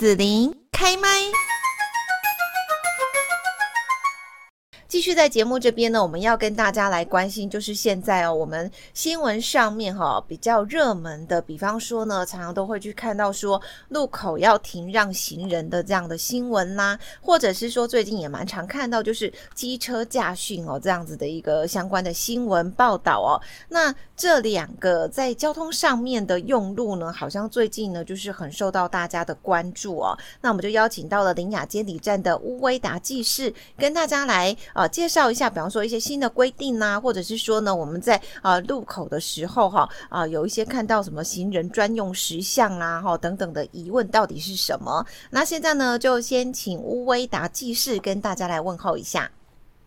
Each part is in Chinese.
子琳开麦。继续在节目这边呢，我们要跟大家来关心，就是现在哦，我们新闻上面哈、哦、比较热门的，比方说呢，常常都会去看到说路口要停让行人的这样的新闻啦，或者是说最近也蛮常看到就是机车驾训哦这样子的一个相关的新闻报道哦。那这两个在交通上面的用路呢，好像最近呢就是很受到大家的关注哦。那我们就邀请到了林雅监理站的乌威达技士，跟大家来介绍一下，比方说一些新的规定呐、啊，或者是说呢，我们在啊、呃、路口的时候哈啊、呃、有一些看到什么行人专用石像啊哈等等的疑问到底是什么？那现在呢，就先请乌威达技师跟大家来问候一下。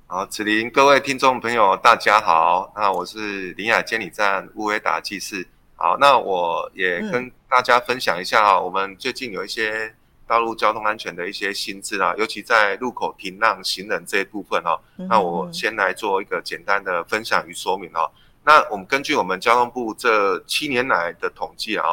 好，子林，各位听众朋友，大家好，那我是林雅监理站乌威达技师。好，那我也跟大家分享一下啊，嗯、我们最近有一些。道路交通安全的一些心智啊，尤其在路口停让行人这一部分哈、啊，那我先来做一个简单的分享与说明哈、啊。那我们根据我们交通部这七年来的统计啊，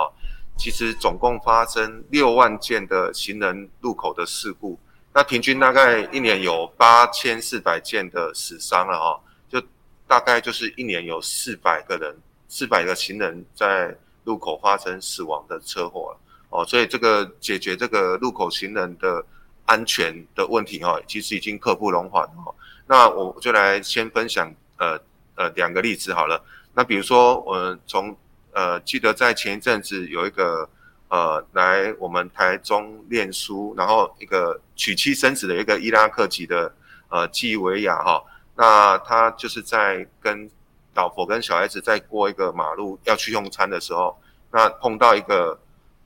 其实总共发生六万件的行人路口的事故，那平均大概一年有八千四百件的死伤了哈，就大概就是一年有四百个人，四百个行人在路口发生死亡的车祸了。哦，所以这个解决这个路口行人的安全的问题哈，其实已经刻不容缓哈。那我就来先分享呃呃两个例子好了。那比如说我从呃记得在前一阵子有一个呃来我们台中念书，然后一个娶妻生子的一个伊拉克籍的呃纪维亚哈，那他就是在跟老婆跟小孩子在过一个马路要去用餐的时候，那碰到一个。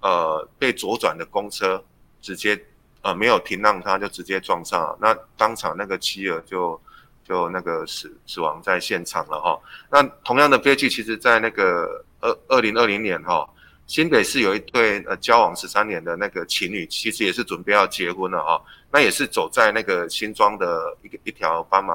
呃，被左转的公车直接呃没有停让他，就直接撞上了，那当场那个妻儿就就那个死死亡在现场了哈。那同样的悲剧，其实在那个二二零二零年哈，新北市有一对呃交往十三年的那个情侣，其实也是准备要结婚了哈。那也是走在那个新庄的一个一条斑马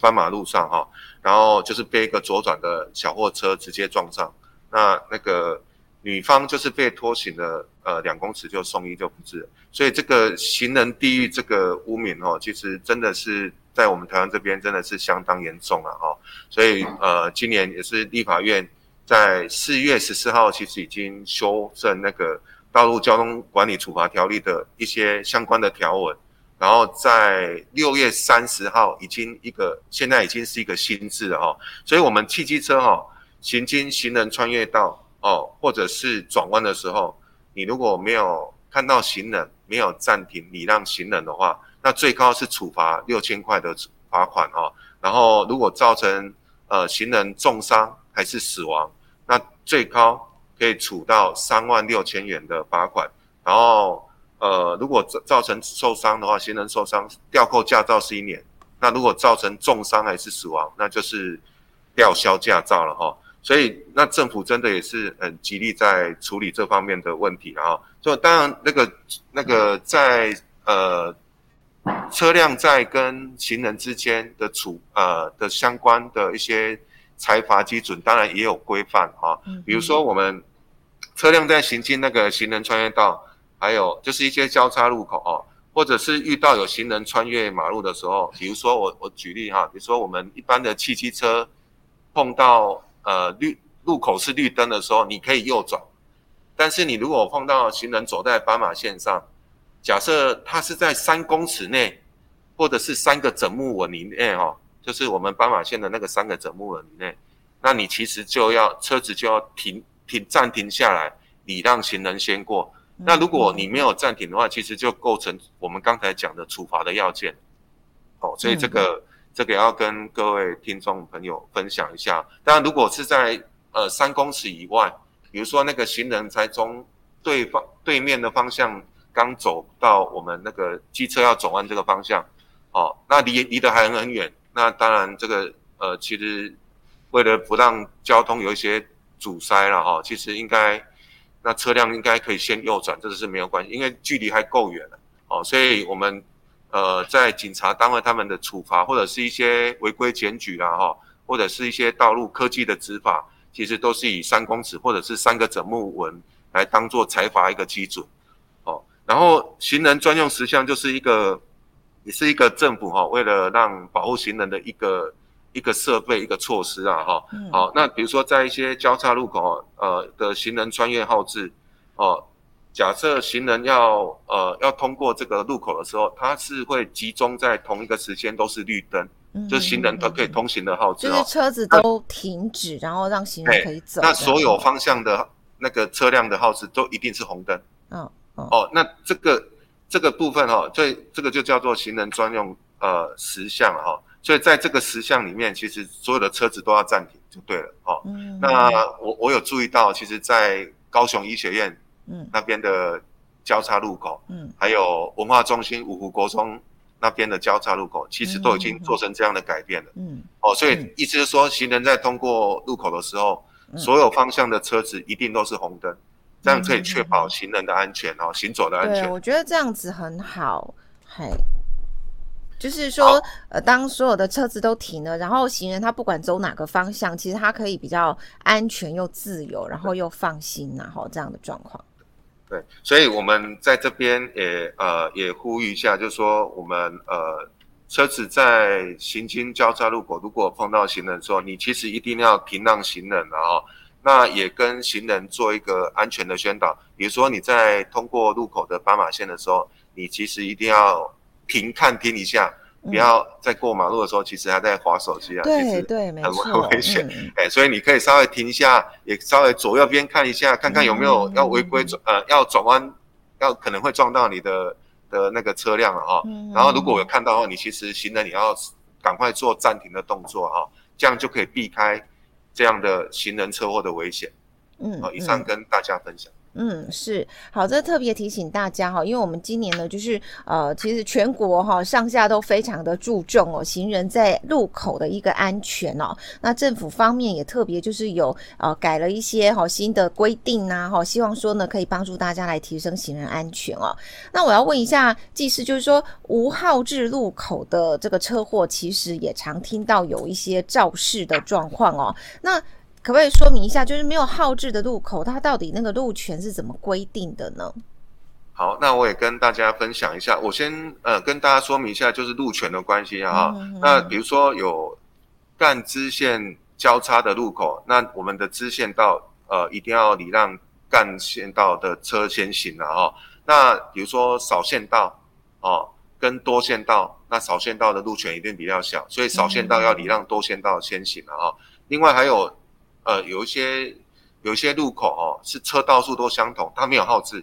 斑马路上哈，然后就是被一个左转的小货车直接撞上，那那个。女方就是被拖行了，呃，两公尺就送医就不治，所以这个行人地狱这个污名哦，其实真的是在我们台湾这边真的是相当严重了哈。所以呃，今年也是立法院在四月十四号，其实已经修正那个道路交通管理处罚条例的一些相关的条文，然后在六月三十号已经一个现在已经是一个新制了哈。所以我们汽机车哈行经行人穿越道。哦，或者是转弯的时候，你如果没有看到行人，没有暂停礼让行人的话，那最高是处罚六千块的罚款哦。然后如果造成呃行人重伤还是死亡，那最高可以处到三万六千元的罚款。然后呃如果造造成受伤的话，行人受伤吊扣驾照是一年。那如果造成重伤还是死亡，那就是吊销驾照了哈、哦。所以，那政府真的也是很极力在处理这方面的问题啊。所以，当然，那个那个在呃车辆在跟行人之间的处呃的相关的一些财罚基准，当然也有规范啊。比如说，我们车辆在行进那个行人穿越道，还有就是一些交叉路口啊，或者是遇到有行人穿越马路的时候，比如说我我举例哈，比如说我们一般的汽机车碰到。呃，绿路口是绿灯的时候，你可以右转。但是你如果碰到行人走在斑马线上，假设他是在三公尺内，或者是三个整木纹以内，哦，就是我们斑马线的那个三个整木纹以内，那你其实就要车子就要停停暂停下来，礼让行人先过。那如果你没有暂停的话，其实就构成我们刚才讲的处罚的要件。哦，所以这个。这个要跟各位听众朋友分享一下。当然，如果是在呃三公尺以外，比如说那个行人才从对方对面的方向刚走到我们那个机车要转弯这个方向，哦，那离离得还很远。那当然，这个呃，其实为了不让交通有一些阻塞了哈，其实应该那车辆应该可以先右转，这个是没有关系，因为距离还够远了哦，所以我们。呃，在警察单位他们的处罚，或者是一些违规检举啊，哈，或者是一些道路科技的执法，其实都是以三公尺或者是三个整木纹来当做裁罚一个基准。哦，然后行人专用时相就是一个，也是一个政府哈、哦，为了让保护行人的一个一个设备一个措施啊哈。嗯、好，那比如说在一些交叉路口呃的行人穿越号志哦。假设行人要呃要通过这个路口的时候，它是会集中在同一个时间都是绿灯，嗯、就是行人都可以通行的号志，就是车子都停止，啊、然后让行人可以走。那所有方向的那个车辆的号志都一定是红灯。哦哦，哦，那这个这个部分哈、哦，这这个就叫做行人专用呃时相哈、哦。所以在这个时相里面，其实所有的车子都要暂停就对了哦。嗯、那我我有注意到，其实，在高雄医学院。嗯，那边的交叉路口，嗯，还有文化中心五湖国中那边的交叉路口，其实都已经做成这样的改变了。嗯，哦，所以意思是说，行人在通过路口的时候，所有方向的车子一定都是红灯，这样可以确保行人的安全哦，行走的安全。对，我觉得这样子很好，嘿，就是说，呃，当所有的车子都停了，然后行人他不管走哪个方向，其实他可以比较安全又自由，然后又放心，然后这样的状况。对，所以我们在这边也呃也呼吁一下，就是说我们呃车子在行经交叉路口，如果碰到行人的时候，你其实一定要停让行人，然后那也跟行人做一个安全的宣导。比如说你在通过路口的斑马线的时候，你其实一定要停看听一下。不要在过马路的时候，其实还在划手机啊，对其实对，没错，很危险。哎、嗯，所以你可以稍微停一下，也稍微左右边看一下，看看有没有要违规转、嗯、呃要转弯，要可能会撞到你的的那个车辆了哈。嗯、然后如果有看到的话，你其实行人你要赶快做暂停的动作哈，这样就可以避开这样的行人车祸的危险。嗯，好，以上跟大家分享。嗯，是好，这特别提醒大家哈，因为我们今年呢，就是呃，其实全国哈上下都非常的注重哦，行人在路口的一个安全哦。那政府方面也特别就是有呃改了一些哈新的规定呐哈，希望说呢可以帮助大家来提升行人安全哦。那我要问一下技师，就是说无号志路口的这个车祸，其实也常听到有一些肇事的状况哦。那可不可以说明一下，就是没有号志的路口，它到底那个路权是怎么规定的呢？好，那我也跟大家分享一下。我先呃跟大家说明一下，就是路权的关系啊。嗯嗯，那比如说有干支线交叉的路口，那我们的支线道呃一定要礼让干线道的车先行了哈。那比如说少线道哦跟多线道，那少线道的路权一定比较小，所以少线道要礼让多线道先行了哈。另外还有。呃，有一些有一些路口哦，是车道数都相同，它没有号志。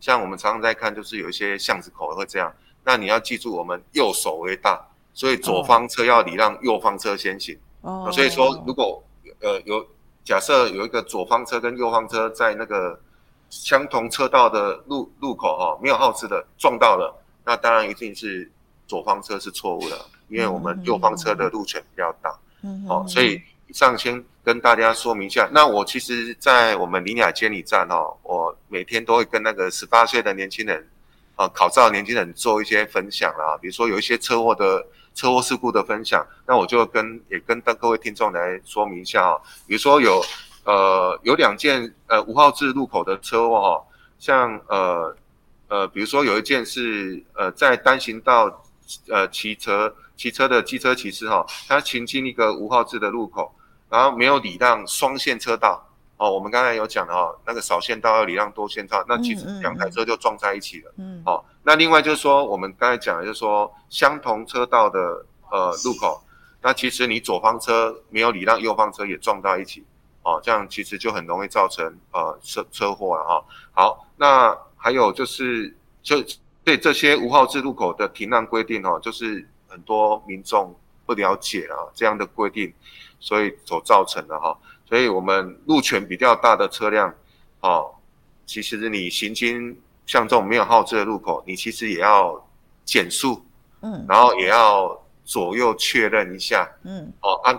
像我们常常在看，就是有一些巷子口会这样。那你要记住，我们右手为大，所以左方车要礼让右方车先行。哦、呃。所以说，如果呃有假设有一个左方车跟右方车在那个相同车道的路路口哦，没有号志的撞到了，那当然一定是左方车是错误的，因为我们右方车的路权比较大。嗯。好、呃，所以。以上先跟大家说明一下，那我其实，在我们林雅监理站哦，我每天都会跟那个十八岁的年轻人，啊，考照年轻人做一些分享啦，比如说有一些车祸的车祸事故的分享，那我就跟也跟各位听众来说明一下哦，比如说有呃有两件呃无号志路口的车祸哈，像呃呃比如说有一件是呃在单行道呃骑车骑车的机车骑士哈，他行经一个无号制的路口。然后没有礼让双线车道哦，我们刚才有讲的哦，那个少线道要礼让多线道，那其实两台车就撞在一起了。嗯，哦，那另外就是说，我们刚才讲的就是说，相同车道的呃路口，那其实你左方车没有礼让右方车也撞到一起，哦，这样其实就很容易造成呃车车祸了哈、哦。好，那还有就是就对这些无号制路口的停让规定哦，就是很多民众不了解啊这样的规定。所以所造成的哈，所以我们路权比较大的车辆，哦，其实你行经像这种没有号志的路口，你其实也要减速，嗯，然后也要左右确认一下，嗯，哦，啊，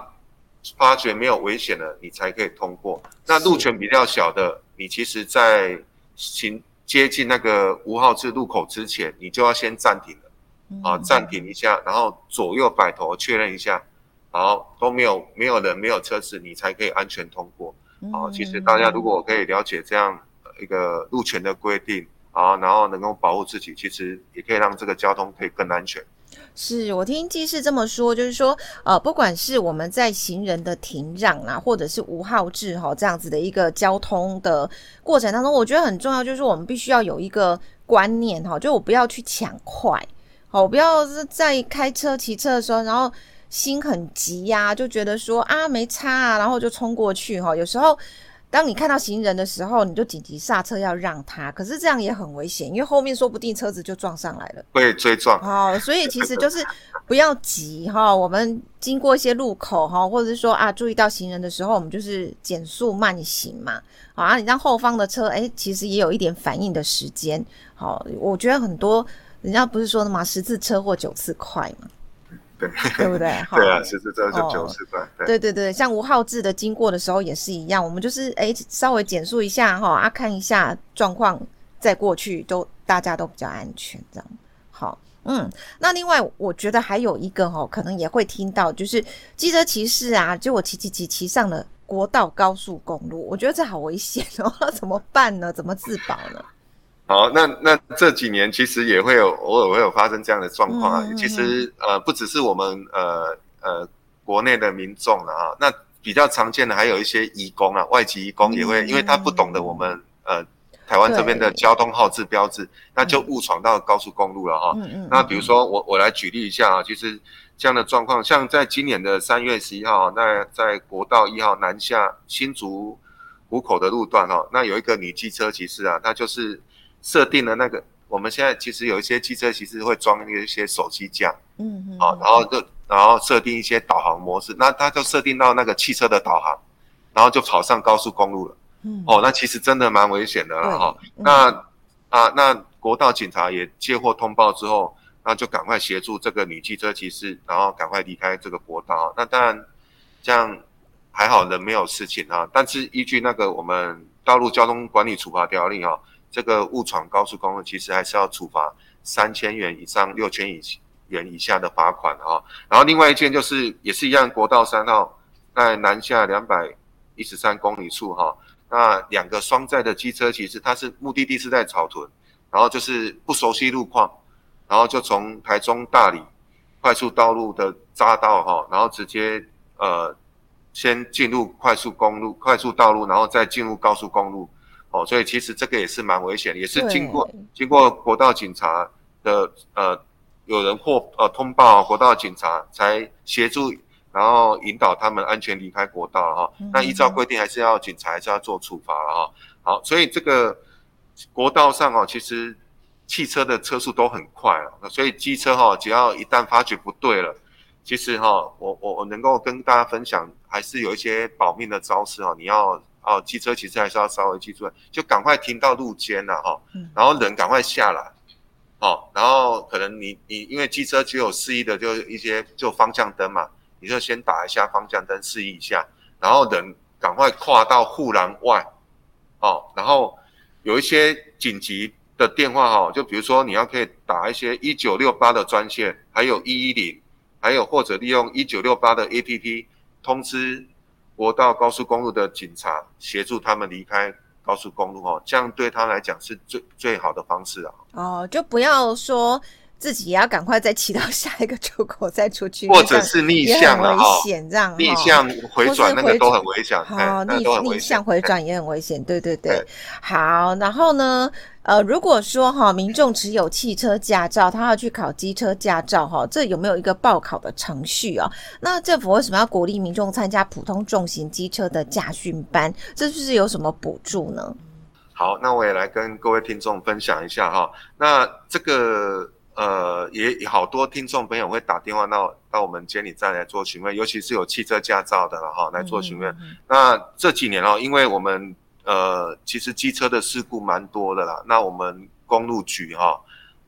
发觉没有危险了，你才可以通过。那路权比较小的，你其实在行接近那个无号志路口之前，你就要先暂停了，啊，暂停一下，然后左右摆头确认一下。好，都没有没有人没有车子，你才可以安全通过。好，其实大家如果可以了解这样一个路权的规定，啊，然后能够保护自己，其实也可以让这个交通可以更安全。是我听技师这么说，就是说，呃，不管是我们在行人的停让啊，或者是无号制哈这样子的一个交通的过程当中，我觉得很重要，就是我们必须要有一个观念哈，就我不要去抢快，好，我不要是在开车骑车的时候，然后心很急呀、啊，就觉得说啊没差啊，然后就冲过去哈，有时候。当你看到行人的时候，你就紧急刹车要让他，可是这样也很危险，因为后面说不定车子就撞上来了，会追撞。哦，所以其实就是不要急哈，我们经过一些路口哈，或者是说啊，注意到行人的时候，我们就是减速慢行嘛。好啊，你让后方的车，哎，其实也有一点反应的时间。好，我觉得很多人家不是说的嘛，十次车祸九次快嘛。对，对不对？对啊，其实这就九十分。对对对，像吴浩志的经过的时候也是一样，我们就是哎稍微减速一下哈啊，看一下状况再过去，都大家都比较安全这样。好，嗯，那另外我觉得还有一个哈，可能也会听到，就是机车骑士啊，就我骑骑骑骑上了国道高速公路，我觉得这好危险哦，怎么办呢？怎么自保呢？好，那那这几年其实也会有偶尔会有发生这样的状况啊。嗯、其实呃，不只是我们呃呃国内的民众了啊，那比较常见的还有一些移工啊，外籍移工也会，嗯、因为他不懂得我们呃台湾这边的交通号志标志，那就误闯到高速公路了哈。嗯嗯。那比如说我我来举例一下啊，其实这样的状况，像在今年的三月十一号，那在国道一号南下新竹湖口的路段哈，那有一个女机车骑士啊，她就是。设定了那个，我们现在其实有一些汽车其实会装一些手机架，嗯嗯，好，然后就然后设定一些导航模式，那它就设定到那个汽车的导航，然后就跑上高速公路了，嗯，哦，那其实真的蛮危险的了哈。那啊，那国道警察也接获通报之后，那就赶快协助这个女汽车骑士，然后赶快离开这个国道。那当然这样还好人没有事情啊，但是依据那个我们道路交通管理处罚条例哈。这个误闯高速公路，其实还是要处罚三千元以上六千元以下的罚款啊。然后另外一件就是，也是一样，国道三号在南下两百一十三公里处哈，那两个双载的机车，其实它是目的地是在草屯，然后就是不熟悉路况，然后就从台中大里快速道路的匝道哈，然后直接呃先进入快速公路、快速道路，然后再进入高速公路。哦，所以其实这个也是蛮危险，也是经过对经过国道警察的呃有人或呃通报国道警察才协助，然后引导他们安全离开国道哈。嗯、那依照规定还是要警察还是要做处罚了哈。好，所以这个国道上哦，其实汽车的车速都很快啊，所以机车哈只要一旦发觉不对了，其实哈我我我能够跟大家分享，还是有一些保命的招式哦，你要。哦，机车其实还是要稍微记住，就赶快停到路肩了哈，然后人赶快下来，哦，然后可能你你因为机车只有示意的就一些就方向灯嘛，你就先打一下方向灯示意一下，然后人赶快跨到护栏外，哦，然后有一些紧急的电话哈，就比如说你要可以打一些一九六八的专线，还有一一零，还有或者利用一九六八的 APP 通知。国道高速公路的警察协助他们离开高速公路哦，这样对他来讲是最最好的方式啊。哦，就不要说自己也要赶快再骑到下一个出口再出去，或者是逆向了哈，危险这样，逆向回转那个都很危险。好，逆逆向回转也很危险。对对对，好，然后呢？呃，如果说哈，民众持有汽车驾照，他要去考机车驾照哈，这有没有一个报考的程序啊？那政府为什么要鼓励民众参加普通重型机车的驾训班？这是不是有什么补助呢？好，那我也来跟各位听众分享一下哈。那这个呃，也好多听众朋友会打电话到到我们监理站来做询问，尤其是有汽车驾照的了哈，来做询问。嗯嗯，那这几年哦，因为我们呃，其实机车的事故蛮多的啦。那我们公路局哈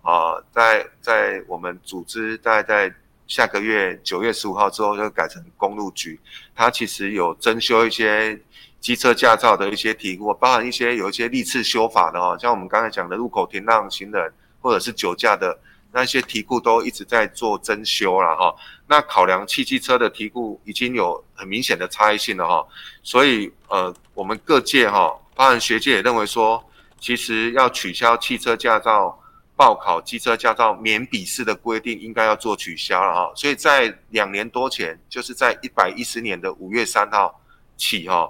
啊，在在我们组织大概在下个月九月十五号之后就改成公路局，它其实有增修一些机车驾照的一些题目，包含一些有一些历次修法的哦，像我们刚才讲的路口停让行人或者是酒驾的那些题库都一直在做增修了哈。那考量汽机车的题库已经有很明显的差异性了哈，所以呃，我们各界哈，包含学界也认为说，其实要取消汽车驾照报考机车驾照免笔试的规定，应该要做取消了哈。所以在两年多前，就是在一百一十年的五月三号起哈，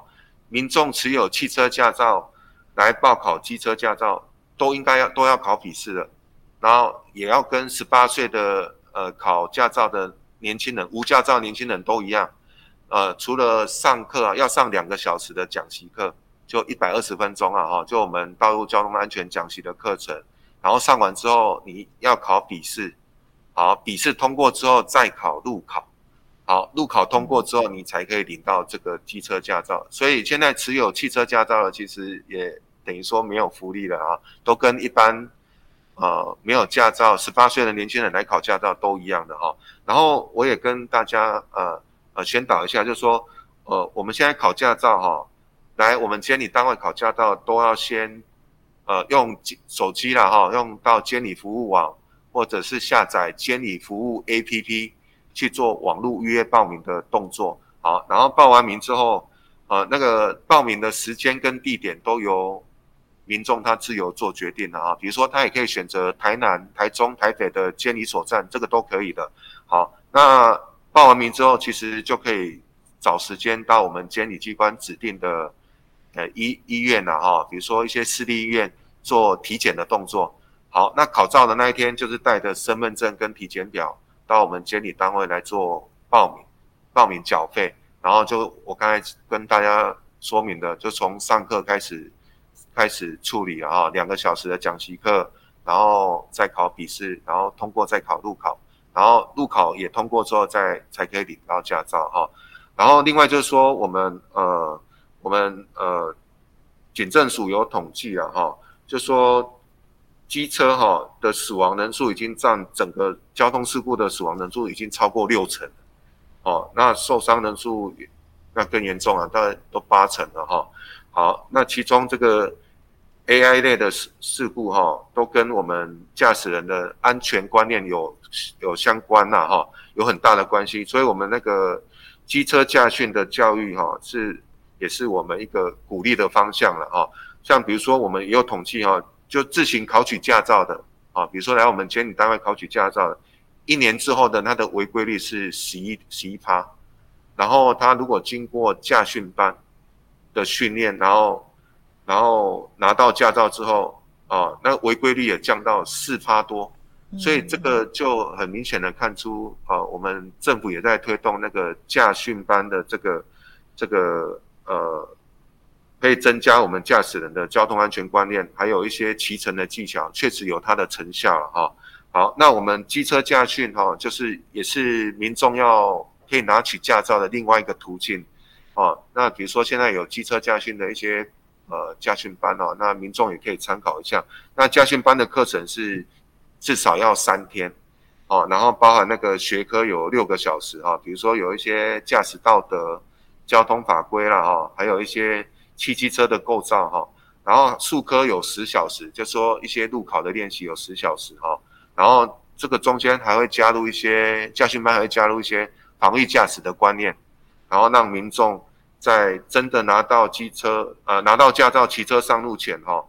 民众持有汽车驾照来报考机车驾照，都应该要都要考笔试的，然后也要跟十八岁的呃考驾照的年轻人、无驾照年轻人都一样，呃，除了上课啊，要上两个小时的讲习课，就一百二十分钟啊，哈，就我们道路交通安全讲习的课程，然后上完之后你要考笔试，好，笔试通过之后再考路考，好，路考通过之后你才可以领到这个机车驾照。所以现在持有汽车驾照的其实也等于说没有福利了啊，都跟一般呃没有驾照十八岁的年轻人来考驾照都一样的哈。然后我也跟大家呃呃宣导一下，就是说呃我们现在考驾照哈。来，我们监理单位考驾照都要先，呃，用手机啦哈，用到监理服务网，或者是下载监理服务 APP 去做网络预约报名的动作。好，然后报完名之后，呃，那个报名的时间跟地点都由民众他自由做决定的啊。比如说，他也可以选择台南、台中、台北的监理所站，这个都可以的。好，那报完名之后，其实就可以找时间到我们监理机关指定的。呃，医医院呐，哈，比如说一些私立医院做体检的动作。好，那考照的那一天，就是带着身份证跟体检表到我们监理单位来做报名，报名缴费，然后就我刚才跟大家说明的，就从上课开始开始处理啊，两个小时的讲习课，然后再考笔试，然后通过再考路考，然后路考也通过之后再才可以领到驾照哈。然后另外就是说我们呃。我们呃，警政署有统计啊哈，就说机车哈的死亡人数已经占整个交通事故的死亡人数已经超过六成，哦，那受伤人数那更严重了，大概都八成了哈。好，那其中这个 AI 类的事事故哈，都跟我们驾驶人的安全观念有有相关呐哈，有很大的关系，所以我们那个机车驾训的教育哈是。也是我们一个鼓励的方向了哈，像比如说我们也有统计哈，就自行考取驾照的啊，比如说来我们监理单位考取驾照的，一年之后的他的违规率是十一十一趴，然后他如果经过驾训班的训练，然后然后拿到驾照之后啊，那违规率也降到四趴多，所以这个就很明显的看出啊，我们政府也在推动那个驾训班的这个这个。呃，可以增加我们驾驶人的交通安全观念，还有一些骑乘的技巧，确实有它的成效了哈。好，那我们机车驾训哈，就是也是民众要可以拿取驾照的另外一个途径哦。那比如说现在有机车驾训的一些呃驾训班哦，那民众也可以参考一下。那驾训班的课程是至少要三天哦，然后包含那个学科有六个小时哈，比如说有一些驾驶道德。交通法规啦，哈，还有一些汽机车的构造哈，然后术科有十小时，就说一些路考的练习有十小时哈，然后这个中间还会加入一些驾训班，还会加入一些防御驾驶的观念，然后让民众在真的拿到机车呃拿到驾照骑车上路前哈，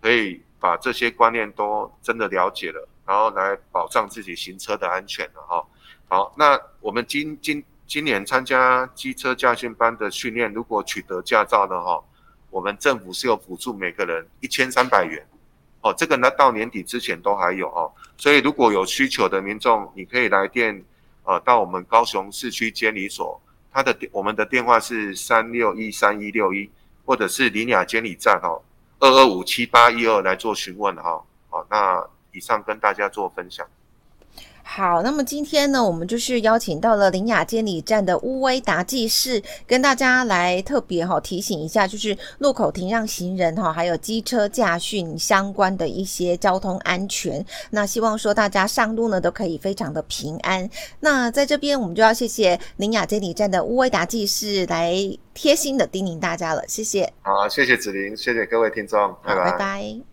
可以把这些观念都真的了解了，然后来保障自己行车的安全了哈。好，那我们今今。今年参加机车驾训班的训练，如果取得驾照的哈，我们政府是有补助每个人一千三百元，哦，这个呢到年底之前都还有哦，所以如果有需求的民众，你可以来电，呃，到我们高雄市区监理所，他的我们的电话是三六一三一六一，或者是林雅监理站哦，二二五七八一二来做询问哈，好，那以上跟大家做分享。好，那么今天呢，我们就是邀请到了林雅监理站的乌威达技士，跟大家来特别哈提醒一下，就是路口停让行人哈，还有机车驾训相关的一些交通安全。那希望说大家上路呢都可以非常的平安。那在这边我们就要谢谢林雅监理站的乌威达技士来贴心的叮咛大家了，谢谢。好，谢谢子琳，谢谢各位听众，拜拜。拜拜。